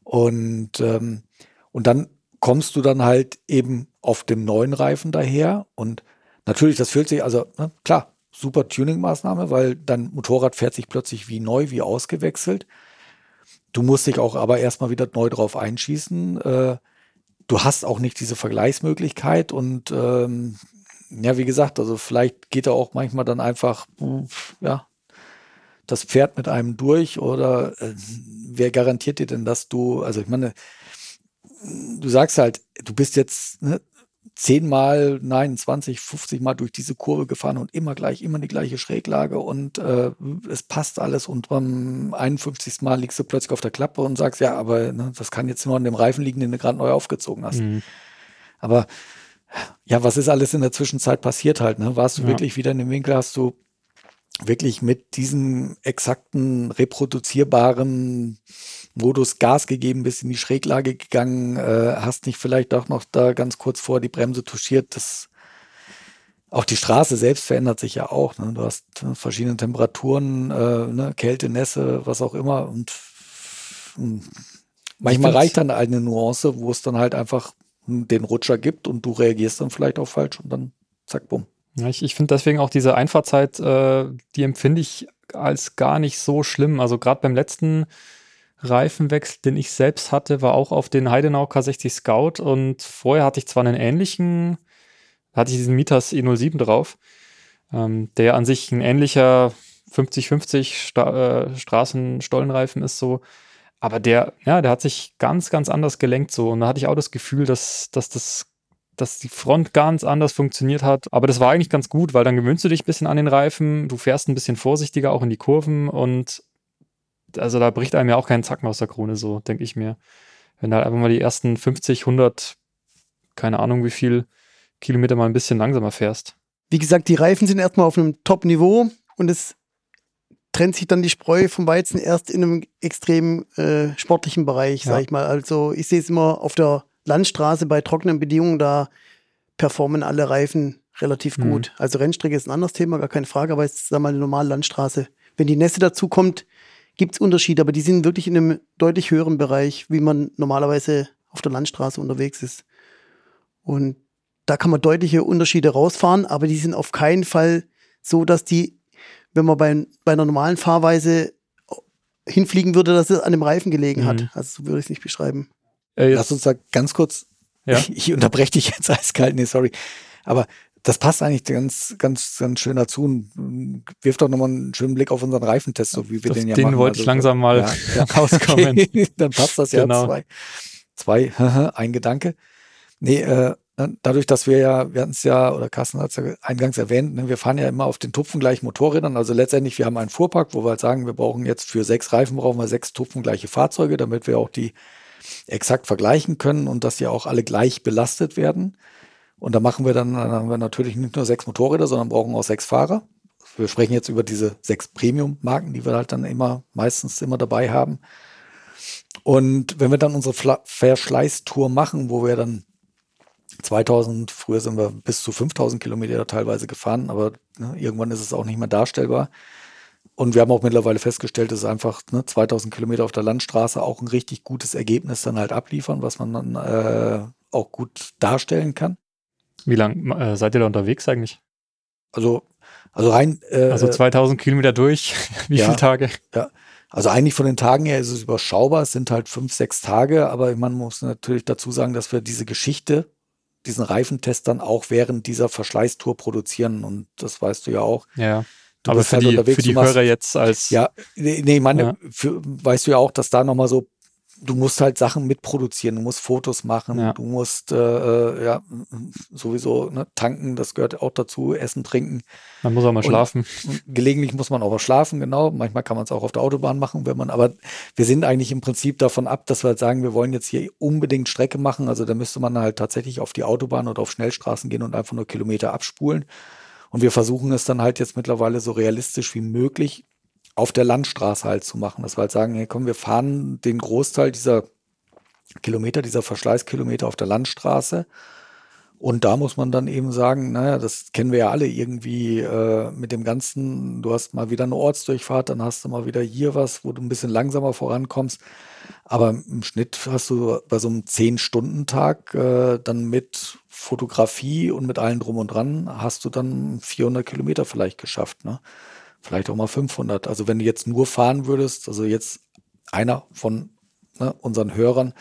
Und, ähm, und dann kommst du dann halt eben auf dem neuen Reifen daher und natürlich, das fühlt sich, also ne, klar, super Tuning-Maßnahme, weil dein Motorrad fährt sich plötzlich wie neu, wie ausgewechselt. Du musst dich auch aber erstmal wieder neu drauf einschießen. Äh, du hast auch nicht diese Vergleichsmöglichkeit und ähm, ja, wie gesagt, also vielleicht geht da auch manchmal dann einfach, ja, das Pferd mit einem durch oder äh, wer garantiert dir denn, dass du, also ich meine, du sagst halt, du bist jetzt ne, zehnmal, nein, 20, 50 Mal durch diese Kurve gefahren und immer gleich, immer die gleiche Schräglage und äh, es passt alles und beim 51. Mal liegst du plötzlich auf der Klappe und sagst, ja, aber ne, das kann jetzt nur an dem Reifen liegen, den du gerade neu aufgezogen hast. Mhm. Aber ja, was ist alles in der Zwischenzeit passiert halt? Ne? Warst du ja. wirklich wieder in dem Winkel, hast du wirklich mit diesem exakten, reproduzierbaren Modus Gas gegeben, bist in die Schräglage gegangen, äh, hast nicht vielleicht auch noch da ganz kurz vor die Bremse touchiert. Das, auch die Straße selbst verändert sich ja auch. Ne? Du hast äh, verschiedene Temperaturen, äh, ne? Kälte, Nässe, was auch immer. Und mh, manchmal reicht dann eine Nuance, wo es dann halt einfach den Rutscher gibt und du reagierst dann vielleicht auch falsch und dann zack, bumm.
Ja, ich ich finde deswegen auch diese Einfahrzeit, äh, die empfinde ich als gar nicht so schlimm. Also gerade beim letzten Reifenwechsel, den ich selbst hatte, war auch auf den Heidenau K60 Scout und vorher hatte ich zwar einen ähnlichen, hatte ich diesen Mitas E07 drauf, ähm, der an sich ein ähnlicher 50-50 Sta äh, Straßenstollenreifen ist so, aber der, ja, der hat sich ganz, ganz anders gelenkt so und da hatte ich auch das Gefühl, dass, dass das dass die Front ganz anders funktioniert hat. Aber das war eigentlich ganz gut, weil dann gewöhnst du dich ein bisschen an den Reifen, du fährst ein bisschen vorsichtiger auch in die Kurven und also da bricht einem ja auch kein Zacken aus der Krone, so denke ich mir. Wenn halt einfach mal die ersten 50, 100, keine Ahnung wie viel Kilometer mal ein bisschen langsamer fährst.
Wie gesagt, die Reifen sind erstmal auf einem Top-Niveau und es trennt sich dann die Spreu vom Weizen erst in einem extrem äh, sportlichen Bereich, ja. sag ich mal. Also ich sehe es immer auf der Landstraße bei trockenen Bedingungen, da performen alle Reifen relativ mhm. gut. Also Rennstrecke ist ein anderes Thema, gar keine Frage, aber jetzt sag mal eine normale Landstraße. Wenn die Nässe dazu kommt, gibt es Unterschiede, aber die sind wirklich in einem deutlich höheren Bereich, wie man normalerweise auf der Landstraße unterwegs ist. Und da kann man deutliche Unterschiede rausfahren, aber die sind auf keinen Fall so, dass die, wenn man bei, bei einer normalen Fahrweise hinfliegen würde, dass es an dem Reifen gelegen mhm. hat. Also so würde ich es nicht beschreiben.
Äh, Lass uns da ganz kurz, ja? ich, ich unterbreche dich jetzt eiskalt, nee, sorry. Aber das passt eigentlich ganz, ganz, ganz schön dazu und wirft doch nochmal einen schönen Blick auf unseren Reifentest, so wie wir das, den ja
den
machen.
Den wollte also, ich langsam mal ja, ja. rauskommen.
Okay, dann passt das ja genau. zwei. Zwei, ein Gedanke. Nee, äh, dadurch, dass wir ja, wir hatten es ja, oder Carsten hat es ja eingangs erwähnt, ne, wir fahren ja immer auf den tupfengleichen Motorrädern. Also letztendlich, wir haben einen Fuhrpark, wo wir halt sagen, wir brauchen jetzt für sechs Reifen brauchen wir sechs tupfengleiche Fahrzeuge, damit wir auch die exakt vergleichen können und dass die auch alle gleich belastet werden. Und da machen wir dann, dann haben wir natürlich nicht nur sechs Motorräder, sondern brauchen auch sechs Fahrer. Wir sprechen jetzt über diese sechs Premium-Marken, die wir halt dann immer, meistens immer dabei haben. Und wenn wir dann unsere Verschleißtour machen, wo wir dann 2000, früher sind wir bis zu 5000 Kilometer teilweise gefahren, aber ne, irgendwann ist es auch nicht mehr darstellbar. Und wir haben auch mittlerweile festgestellt, dass einfach ne, 2000 Kilometer auf der Landstraße auch ein richtig gutes Ergebnis dann halt abliefern, was man dann äh, auch gut darstellen kann.
Wie lange äh, seid ihr da unterwegs eigentlich?
Also, also rein.
Äh, also 2000 Kilometer durch. Wie ja, viele Tage?
Ja. Also eigentlich von den Tagen her ist es überschaubar. Es sind halt fünf, sechs Tage. Aber man muss natürlich dazu sagen, dass wir diese Geschichte, diesen Reifentest dann auch während dieser Verschleißtour produzieren. Und das weißt du ja auch.
Ja. Du aber für, halt die, für die Hörer jetzt als.
Ja, nee, nee meine, ja. Für, weißt du ja auch, dass da nochmal so du musst halt Sachen mitproduzieren, du musst Fotos machen, ja. du musst äh, äh, ja sowieso ne, tanken, das gehört auch dazu, essen, trinken.
Man muss auch mal und, schlafen.
Gelegentlich muss man auch mal schlafen, genau. Manchmal kann man es auch auf der Autobahn machen, wenn man, aber wir sind eigentlich im Prinzip davon ab, dass wir halt sagen, wir wollen jetzt hier unbedingt Strecke machen. Also da müsste man halt tatsächlich auf die Autobahn oder auf Schnellstraßen gehen und einfach nur Kilometer abspulen. Und wir versuchen es dann halt jetzt mittlerweile so realistisch wie möglich auf der Landstraße halt zu machen. Dass wir halt sagen, hey, komm, wir fahren den Großteil dieser Kilometer, dieser Verschleißkilometer auf der Landstraße. Und da muss man dann eben sagen, naja, das kennen wir ja alle irgendwie äh, mit dem Ganzen, du hast mal wieder eine Ortsdurchfahrt, dann hast du mal wieder hier was, wo du ein bisschen langsamer vorankommst. Aber im Schnitt hast du bei so einem Zehn-Stunden-Tag äh, dann mit Fotografie und mit allem drum und dran, hast du dann 400 Kilometer vielleicht geschafft. Ne? Vielleicht auch mal 500. Also wenn du jetzt nur fahren würdest, also jetzt einer von ne, unseren Hörern,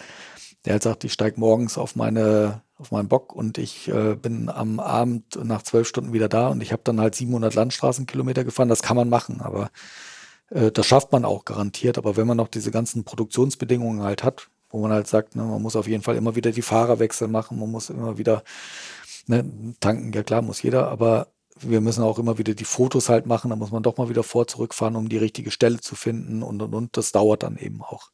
der halt sagt, ich steige morgens auf meine auf meinen Bock und ich äh, bin am Abend nach zwölf Stunden wieder da und ich habe dann halt 700 Landstraßenkilometer gefahren. Das kann man machen, aber äh, das schafft man auch garantiert. Aber wenn man noch diese ganzen Produktionsbedingungen halt hat, wo man halt sagt, ne, man muss auf jeden Fall immer wieder die Fahrerwechsel machen, man muss immer wieder ne, tanken, ja klar, muss jeder, aber wir müssen auch immer wieder die Fotos halt machen, da muss man doch mal wieder vor zurückfahren, um die richtige Stelle zu finden und und und. Das dauert dann eben auch.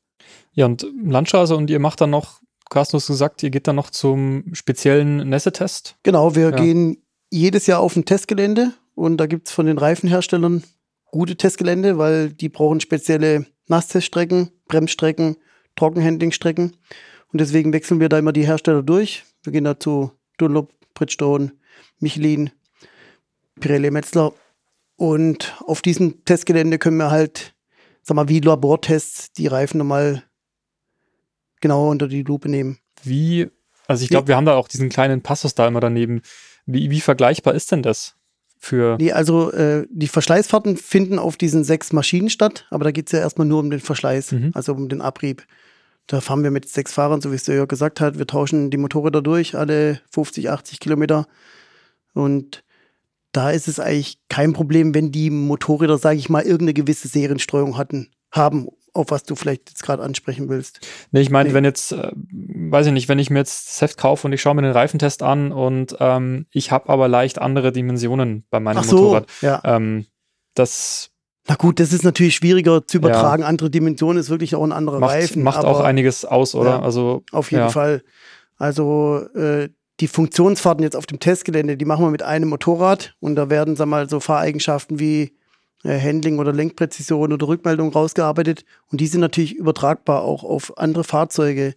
Ja, und Landstraße und ihr macht dann noch, Carsten, du hast gesagt, ihr geht dann noch zum speziellen Nässetest?
Genau, wir ja. gehen jedes Jahr auf ein Testgelände und da gibt es von den Reifenherstellern gute Testgelände, weil die brauchen spezielle Nassteststrecken, Bremsstrecken, Trockenhandlingstrecken. Und deswegen wechseln wir da immer die Hersteller durch. Wir gehen da zu Dunlop, Bridgestone, Michelin, Pirelli Metzler. Und auf diesem Testgelände können wir halt, sag mal, wie Labortests die Reifen nochmal genauer unter die Lupe nehmen.
Wie, also ich glaube, wir haben da auch diesen kleinen Passus da immer daneben. Wie, wie vergleichbar ist denn das? Für
nee, also äh, die Verschleißfahrten finden auf diesen sechs Maschinen statt, aber da geht es ja erstmal nur um den Verschleiß, mhm. also um den Abrieb. Da fahren wir mit sechs Fahrern, so wie es der Jörg gesagt hat. Wir tauschen die Motorräder durch, alle 50, 80 Kilometer. Und da ist es eigentlich kein Problem, wenn die Motorräder, sage ich mal, irgendeine gewisse Serienstreuung hatten, haben, auf was du vielleicht jetzt gerade ansprechen willst.
Nee, ich meine, nee. wenn jetzt, äh, weiß ich nicht, wenn ich mir jetzt das Heft kaufe und ich schaue mir den Reifentest an und ähm, ich habe aber leicht andere Dimensionen bei meinem Ach so, Motorrad.
Ja.
Ähm, das
na gut, das ist natürlich schwieriger zu übertragen. Ja. Andere Dimensionen ist wirklich auch ein anderer
macht,
Reifen.
Macht auch einiges aus, oder? Ja,
also auf jeden ja. Fall. Also äh, die Funktionsfahrten jetzt auf dem Testgelände, die machen wir mit einem Motorrad und da werden, sag mal, so Fahreigenschaften wie äh, Handling oder Lenkpräzision oder Rückmeldung rausgearbeitet und die sind natürlich übertragbar auch auf andere Fahrzeuge.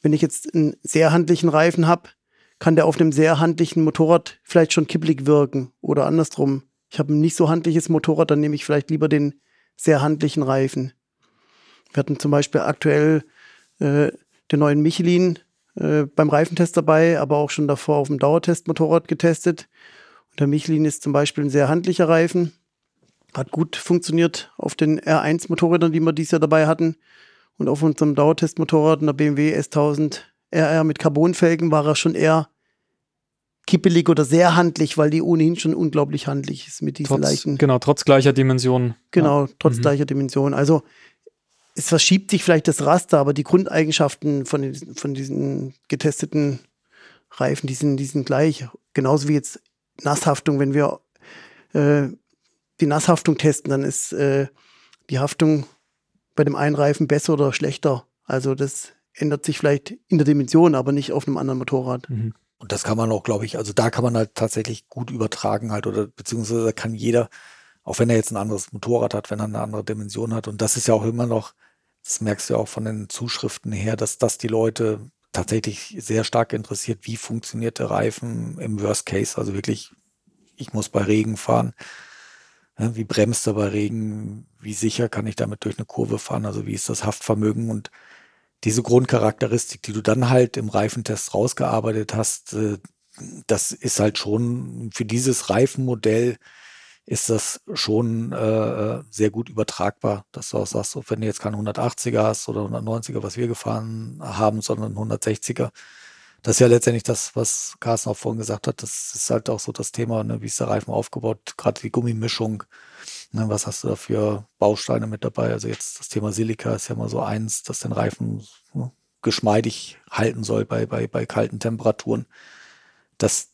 Wenn ich jetzt einen sehr handlichen Reifen habe, kann der auf einem sehr handlichen Motorrad vielleicht schon kipplig wirken oder andersrum. Ich habe ein nicht so handliches Motorrad, dann nehme ich vielleicht lieber den sehr handlichen Reifen. Wir hatten zum Beispiel aktuell äh, den neuen Michelin äh, beim Reifentest dabei, aber auch schon davor auf dem Dauertestmotorrad getestet. Und der Michelin ist zum Beispiel ein sehr handlicher Reifen. Hat gut funktioniert auf den R1-Motorrädern, die wir dieses Jahr dabei hatten. Und auf unserem Dauertestmotorrad, der BMW S1000 RR mit Carbonfelgen, war er schon eher kippelig oder sehr handlich, weil die ohnehin schon unglaublich handlich ist mit diesen
trotz,
leichten.
Genau, trotz gleicher Dimension.
Genau, trotz mhm. gleicher Dimension. Also es verschiebt sich vielleicht das Raster, aber die Grundeigenschaften von, den, von diesen getesteten Reifen, die sind, die sind gleich. Genauso wie jetzt Nasshaftung. Wenn wir äh, die Nasshaftung testen, dann ist äh, die Haftung bei dem einen Reifen besser oder schlechter. Also das ändert sich vielleicht in der Dimension, aber nicht auf einem anderen Motorrad. Mhm.
Und das kann man auch, glaube ich, also da kann man halt tatsächlich gut übertragen halt oder beziehungsweise kann jeder, auch wenn er jetzt ein anderes Motorrad hat, wenn er eine andere Dimension hat. Und das ist ja auch immer noch das merkst du ja auch von den Zuschriften her, dass das die Leute tatsächlich sehr stark interessiert, wie funktioniert der Reifen im Worst Case. Also wirklich, ich muss bei Regen fahren. Wie bremst er bei Regen? Wie sicher kann ich damit durch eine Kurve fahren? Also wie ist das Haftvermögen? Und diese Grundcharakteristik, die du dann halt im Reifentest rausgearbeitet hast, äh, das ist halt schon für dieses Reifenmodell ist das schon äh, sehr gut übertragbar, dass du auch sagst, wenn du jetzt keinen 180er hast oder 190er, was wir gefahren haben, sondern 160er, das ist ja letztendlich das, was Carsten auch vorhin gesagt hat. Das ist halt auch so das Thema, ne, wie ist der Reifen aufgebaut, gerade die Gummimischung. Ne, was hast du da für Bausteine mit dabei? Also jetzt das Thema Silika ist ja mal so eins, dass den Reifen ne, geschmeidig halten soll bei, bei, bei kalten Temperaturen. Dass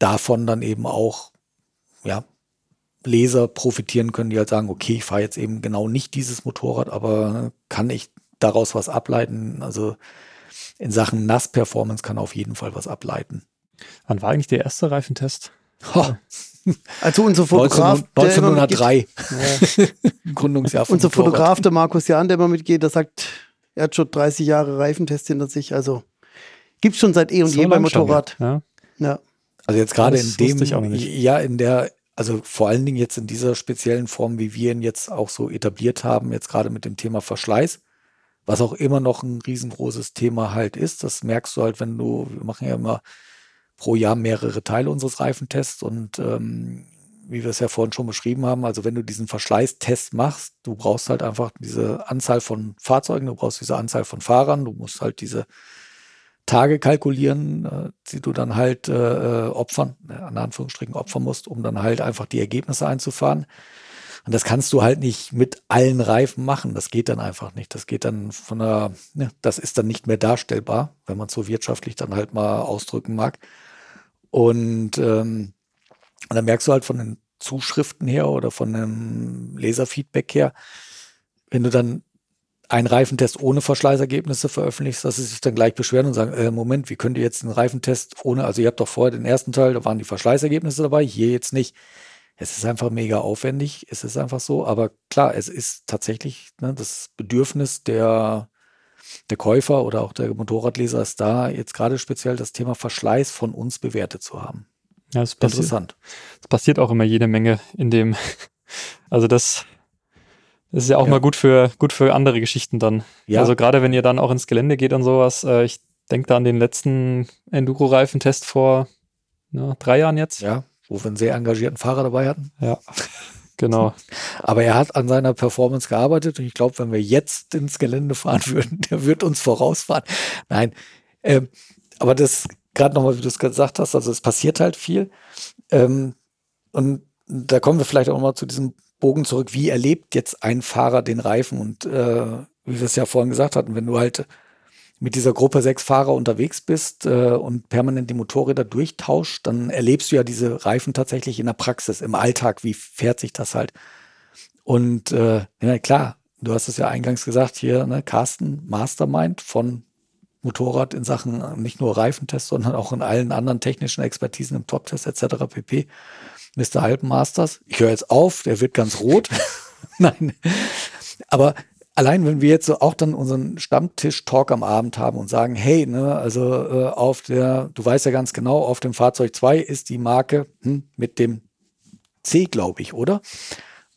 davon dann eben auch, ja, Leser profitieren können, die halt sagen, okay, ich fahre jetzt eben genau nicht dieses Motorrad, aber kann ich daraus was ableiten? Also in Sachen Nass-Performance kann auf jeden Fall was ableiten.
Wann war eigentlich der erste Reifentest?
Oh.
Also unser Fotograf.
1903. Ja. Gründungsjahr
von Unser Motorrad. Fotograf, der Markus Jahn, der immer mitgeht, der sagt, er hat schon 30 Jahre Reifentest hinter sich. Also gibt es schon seit eh und so je beim Motorrad.
ja.
ja. Also jetzt gerade in dem, ja, in der, also vor allen Dingen jetzt in dieser speziellen Form, wie wir ihn jetzt auch so etabliert haben, jetzt gerade mit dem Thema Verschleiß, was auch immer noch ein riesengroßes Thema halt ist. Das merkst du halt, wenn du, wir machen ja immer pro Jahr mehrere Teile unseres Reifentests und ähm, wie wir es ja vorhin schon beschrieben haben, also wenn du diesen Verschleißtest machst, du brauchst halt einfach diese Anzahl von Fahrzeugen, du brauchst diese Anzahl von Fahrern, du musst halt diese Tage kalkulieren, äh, die du dann halt äh, äh opfern, an Anführungsstrichen opfern musst, um dann halt einfach die Ergebnisse einzufahren. Und das kannst du halt nicht mit allen Reifen machen. Das geht dann einfach nicht. Das geht dann von der, ne, das ist dann nicht mehr darstellbar, wenn man es so wirtschaftlich dann halt mal ausdrücken mag. Und, ähm, und dann merkst du halt von den Zuschriften her oder von dem Leserfeedback her, wenn du dann einen Reifentest ohne Verschleißergebnisse veröffentlichst, dass sie sich dann gleich beschweren und sagen, äh, Moment, wie könnt ihr jetzt einen Reifentest ohne, also ihr habt doch vorher den ersten Teil, da waren die Verschleißergebnisse dabei, hier jetzt nicht. Es ist einfach mega aufwendig, es ist einfach so, aber klar, es ist tatsächlich ne, das Bedürfnis der, der Käufer oder auch der Motorradleser ist da, jetzt gerade speziell das Thema Verschleiß von uns bewertet zu haben.
Ja, das passiert, Interessant. Es passiert auch immer jede Menge in dem, also das, das ist ja auch ja. mal gut für, gut für andere Geschichten dann. Ja. Also gerade wenn ihr dann auch ins Gelände geht und sowas, äh, ich denke da an den letzten Enduro-Reifentest vor ja, drei Jahren jetzt.
Ja, wo wir einen sehr engagierten Fahrer dabei hatten.
Ja, genau.
Aber er hat an seiner Performance gearbeitet und ich glaube, wenn wir jetzt ins Gelände fahren würden, der wird uns vorausfahren. Nein, ähm, aber das gerade nochmal, wie du es gesagt hast, also es passiert halt viel. Ähm, und da kommen wir vielleicht auch mal zu diesem Bogen zurück. Wie erlebt jetzt ein Fahrer den Reifen? Und äh, wie wir es ja vorhin gesagt hatten, wenn du halt mit dieser Gruppe sechs Fahrer unterwegs bist äh, und permanent die Motorräder durchtauscht, dann erlebst du ja diese Reifen tatsächlich in der Praxis, im Alltag, wie fährt sich das halt. Und äh, ja, klar, du hast es ja eingangs gesagt, hier, ne, Carsten, Mastermind von Motorrad in Sachen nicht nur Reifentest, sondern auch in allen anderen technischen Expertisen im Top-Test etc. pp. Mr. Alpenmasters. Ich höre jetzt auf, der wird ganz rot. Nein. Aber allein wenn wir jetzt so auch dann unseren Stammtisch-Talk am Abend haben und sagen, hey, ne, also äh, auf der, du weißt ja ganz genau, auf dem Fahrzeug 2 ist die Marke hm, mit dem C, glaube ich, oder?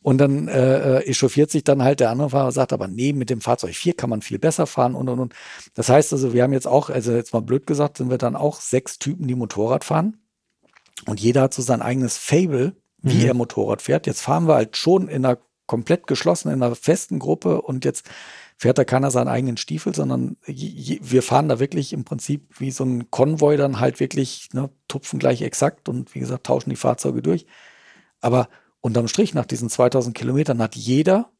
Und dann äh, äh, echauffiert sich dann halt der andere Fahrer, sagt aber, nee, mit dem Fahrzeug 4 kann man viel besser fahren und und und. Das heißt also, wir haben jetzt auch, also jetzt mal blöd gesagt, sind wir dann auch sechs Typen, die Motorrad fahren. Und jeder hat so sein eigenes Fable, wie mhm. er Motorrad fährt. Jetzt fahren wir halt schon in einer komplett geschlossen in einer festen Gruppe und jetzt fährt da keiner seinen eigenen Stiefel, sondern wir fahren da wirklich im Prinzip wie so ein Konvoi dann halt wirklich, ne, tupfen gleich exakt und wie gesagt, tauschen die Fahrzeuge durch. Aber unterm Strich nach diesen 2000 Kilometern hat jeder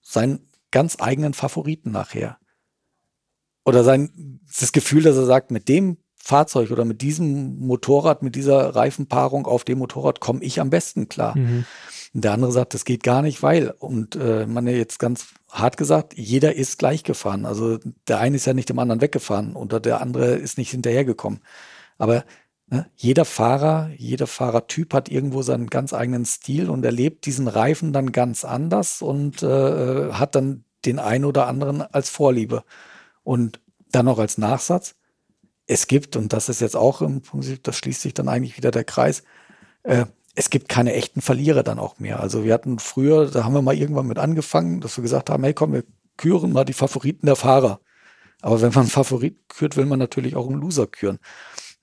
seinen ganz eigenen Favoriten nachher. Oder sein, das Gefühl, dass er sagt, mit dem Fahrzeug oder mit diesem Motorrad, mit dieser Reifenpaarung auf dem Motorrad komme ich am besten klar. Mhm. Der andere sagt, das geht gar nicht, weil, und äh, man ja jetzt ganz hart gesagt, jeder ist gleich gefahren. Also der eine ist ja nicht dem anderen weggefahren oder der andere ist nicht hinterhergekommen. Aber ne, jeder Fahrer, jeder Fahrertyp hat irgendwo seinen ganz eigenen Stil und erlebt diesen Reifen dann ganz anders und äh, hat dann den einen oder anderen als Vorliebe. Und dann noch als Nachsatz, es gibt, und das ist jetzt auch im Prinzip, das schließt sich dann eigentlich wieder der Kreis, äh, es gibt keine echten Verlierer dann auch mehr. Also wir hatten früher, da haben wir mal irgendwann mit angefangen, dass wir gesagt haben, hey komm, wir küren mal die Favoriten der Fahrer. Aber wenn man einen Favorit kürt, will man natürlich auch einen Loser küren.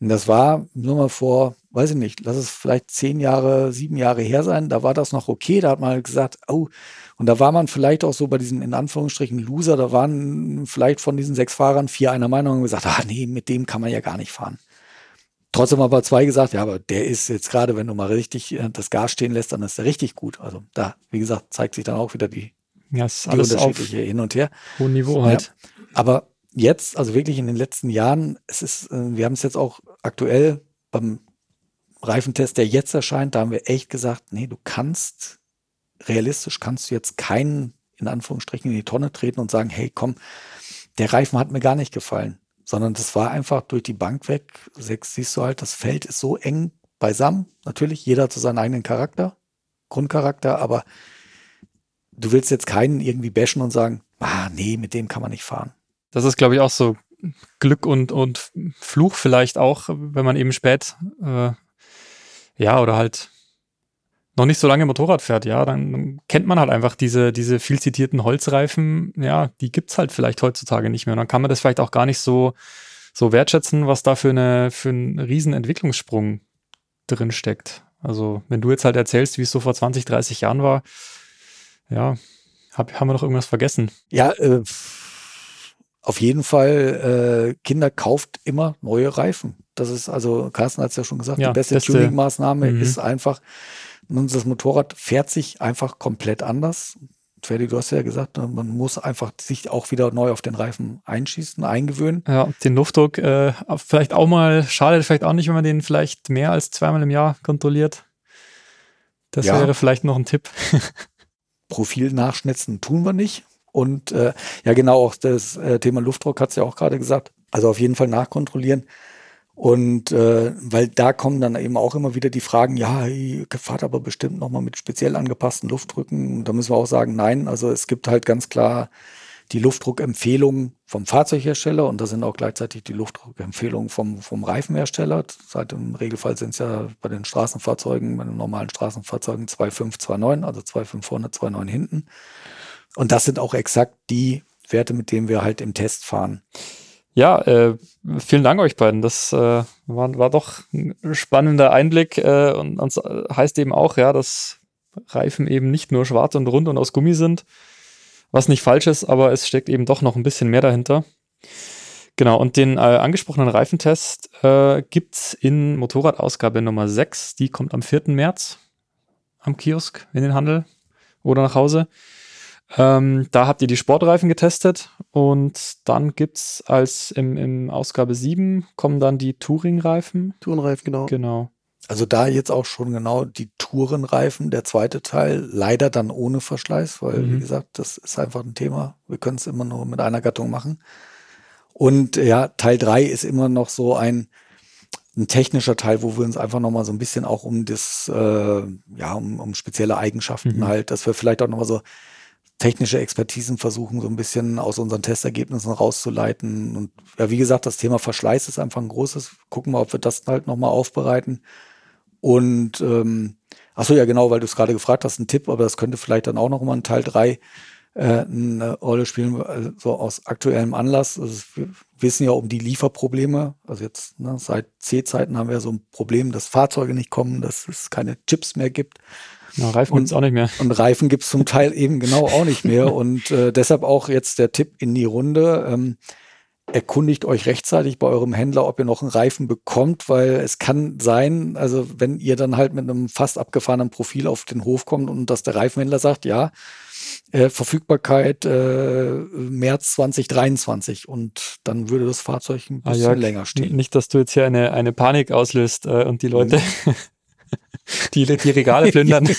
Und das war nur mal vor, weiß ich nicht, lass es vielleicht zehn Jahre, sieben Jahre her sein. Da war das noch okay. Da hat man halt gesagt, oh, und da war man vielleicht auch so bei diesen in Anführungsstrichen Loser. Da waren vielleicht von diesen sechs Fahrern vier einer Meinung und gesagt, ah nee, mit dem kann man ja gar nicht fahren. Trotzdem aber zwei gesagt, ja, aber der ist jetzt gerade, wenn du mal richtig äh, das Gas stehen lässt, dann ist er richtig gut. Also da, wie gesagt, zeigt sich dann auch wieder die,
Ja, ist
die
alles auf
unterschiedliche Hin und Her.
hohem Niveau halt.
Aber jetzt, also wirklich in den letzten Jahren, es ist, äh, wir haben es jetzt auch aktuell beim Reifentest, der jetzt erscheint, da haben wir echt gesagt, nee, du kannst, realistisch kannst du jetzt keinen, in Anführungsstrichen, in die Tonne treten und sagen, hey, komm, der Reifen hat mir gar nicht gefallen. Sondern das war einfach durch die Bank weg. Sechs siehst du halt, das Feld ist so eng beisammen. Natürlich, jeder hat so seinen eigenen Charakter, Grundcharakter, aber du willst jetzt keinen irgendwie bashen und sagen, ah, nee, mit dem kann man nicht fahren.
Das ist, glaube ich, auch so Glück und, und Fluch vielleicht auch, wenn man eben spät, äh, ja, oder halt noch nicht so lange Motorrad fährt, ja, dann kennt man halt einfach diese, diese viel zitierten Holzreifen, ja, die gibt's halt vielleicht heutzutage nicht mehr. Und dann kann man das vielleicht auch gar nicht so, so wertschätzen, was da für, eine, für einen riesen Entwicklungssprung drin steckt. Also, wenn du jetzt halt erzählst, wie es so vor 20, 30 Jahren war, ja, hab, haben wir noch irgendwas vergessen?
Ja, äh, auf jeden Fall, äh, Kinder kauft immer neue Reifen. Das ist also, Carsten hat es ja schon gesagt,
Ja,
die beste
beste-
Tuning-Maßnahme
Mhm.
ist einfach, nun das Motorrad fährt sich einfach komplett anders. Ferdi, du hast ja gesagt, ne, man muss einfach sich auch wieder neu auf den Reifen einschießen, eingewöhnen.
Ja, den Luftdruck äh, vielleicht auch mal, schadet vielleicht auch nicht, wenn man den vielleicht mehr als zweimal im Jahr kontrolliert. Das
Ja.
wäre vielleicht noch ein Tipp.
Profil nachschnitzen tun wir nicht. Und äh, ja, genau, auch das äh, Thema Luftdruck hat es ja auch gerade gesagt. Also auf jeden Fall nachkontrollieren. Und äh, weil da kommen dann eben auch immer wieder die Fragen, ja, ihr fahrt aber bestimmt nochmal mit speziell angepassten Luftdrücken. Und da müssen wir auch sagen, nein, also es gibt halt ganz klar die Luftdruckempfehlungen vom Fahrzeughersteller und da sind auch gleichzeitig die Luftdruckempfehlungen vom, vom Reifenhersteller. Seit im Regelfall sind es ja bei den Straßenfahrzeugen, bei den normalen Straßenfahrzeugen 2.5, 2.9, also 2.5 vorne, 2.9 hinten. Und das sind auch exakt die Werte, mit denen wir halt im Test fahren.
Ja, äh, vielen Dank euch beiden. Das äh, war, war doch ein spannender Einblick äh, und, und heißt eben auch, ja, dass Reifen eben nicht nur schwarz und rund und aus Gummi sind, was nicht falsch ist, aber es steckt eben doch noch ein bisschen mehr dahinter. Genau, und den äh, angesprochenen Reifentest äh, gibt's in Motorradausgabe Nummer 6. Die kommt am 4. März am Kiosk in den Handel oder nach Hause. Ähm, da habt ihr die Sportreifen getestet und dann gibt's als im, im Ausgabe 7 kommen dann die Touringreifen.
Tourenreifen, genau.
Genau.
Also da jetzt auch schon genau die Tourenreifen, der zweite Teil, leider dann ohne Verschleiß, weil,
Mhm.
wie gesagt, das ist einfach ein Thema. Wir können es immer nur mit einer Gattung machen. Und ja, Teil drei ist immer noch so ein, ein technischer Teil, wo wir uns einfach nochmal so ein bisschen auch um das, äh, ja, um, um spezielle Eigenschaften
Mhm.
halt, dass wir vielleicht auch nochmal so technische Expertisen versuchen, so ein bisschen aus unseren Testergebnissen rauszuleiten. Und ja, wie gesagt, das Thema Verschleiß ist einfach ein großes. Gucken wir, ob wir das halt nochmal aufbereiten. Und ähm, ach so, ja genau, weil du es gerade gefragt hast, ein Tipp, aber das könnte vielleicht dann auch noch mal in Teil drei äh, eine Rolle spielen, also so aus aktuellem Anlass. Also wir wissen ja um die Lieferprobleme. Also jetzt ne, seit C-Zeiten haben wir so ein Problem, dass Fahrzeuge nicht kommen, dass es keine Chips mehr gibt.
Ja, Reifen
Und-
gibt's auch nicht mehr.
Und Reifen gibt es zum Teil eben genau auch nicht mehr. Und äh, deshalb auch jetzt der Tipp in die Runde. Ähm, erkundigt euch rechtzeitig bei eurem Händler, ob ihr noch einen Reifen bekommt, weil es kann sein, also wenn ihr dann halt mit einem fast abgefahrenen Profil auf den Hof kommt und dass der Reifenhändler sagt, ja, äh, Verfügbarkeit äh, März 2023 und dann würde das Fahrzeug ein
Ah,
bisschen
ja,
länger stehen.
Nicht, dass du jetzt hier eine, eine Panik auslöst äh, und die Leute die, die Regale plündern.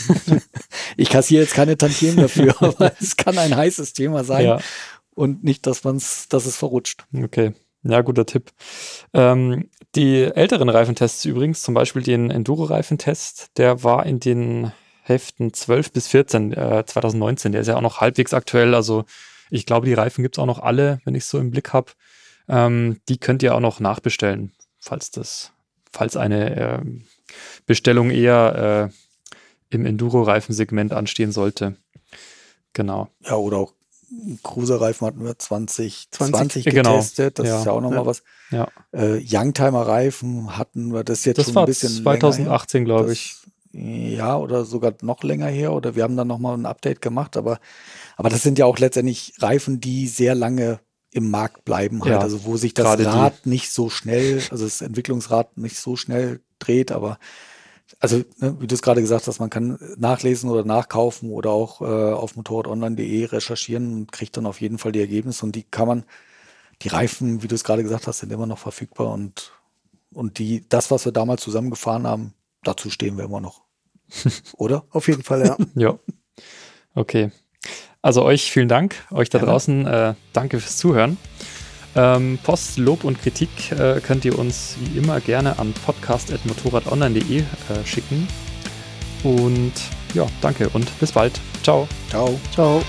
Ich kassiere jetzt keine Tantiemen dafür, aber es kann ein heißes Thema sein
ja,
und nicht, dass man's, dass es verrutscht.
okay. Ja, guter Tipp. Ähm, die älteren Reifentests übrigens, zum Beispiel den Enduro-Reifentest, der war in den Heften 12 bis 14, äh, 2019. Der ist ja auch noch halbwegs aktuell. Also ich glaube, die Reifen gibt's auch noch alle, wenn ich so im Blick habe. Ähm, die könnt ihr auch noch nachbestellen, falls das, falls eine ähm, Bestellung eher äh, im Enduro-Reifensegment anstehen sollte. Genau.
Ja, oder auch Cruiser-Reifen hatten wir 2020
20,
genau.
getestet. Das
Ja.
ist ja auch nochmal
Ja.
was.
Ja.
Äh, Youngtimer-Reifen hatten wir, das jetzt
Das
schon
war
ein bisschen länger
2018,
her.
glaube ich.
Ja, oder sogar noch länger her. Oder wir haben dann nochmal ein Update gemacht. Aber, aber das sind ja auch letztendlich Reifen, die sehr lange im Markt bleiben. Halt.
Ja,
Also wo sich das
gerade die.
Rad nicht so schnell, also das Entwicklungsrad nicht so schnell dreht. Aber also, ne, wie du es gerade gesagt hast, man kann nachlesen oder nachkaufen oder auch äh, auf motorradonline.de recherchieren und kriegt dann auf jeden Fall die Ergebnisse. Und die kann man, die Reifen, wie du es gerade gesagt hast, sind immer noch verfügbar und, und die, das, was wir damals zusammengefahren haben, dazu stehen wir immer noch. Oder?
Auf jeden Fall, ja.
Ja. Okay. Also euch vielen Dank, euch da
Gerne.
draußen äh, danke fürs Zuhören. Ähm, Post, Lob und Kritik äh, könnt ihr uns wie immer gerne an podcast.motorradonline.de äh, schicken. Und ja, danke und bis bald. Ciao.
Ciao.
Ciao.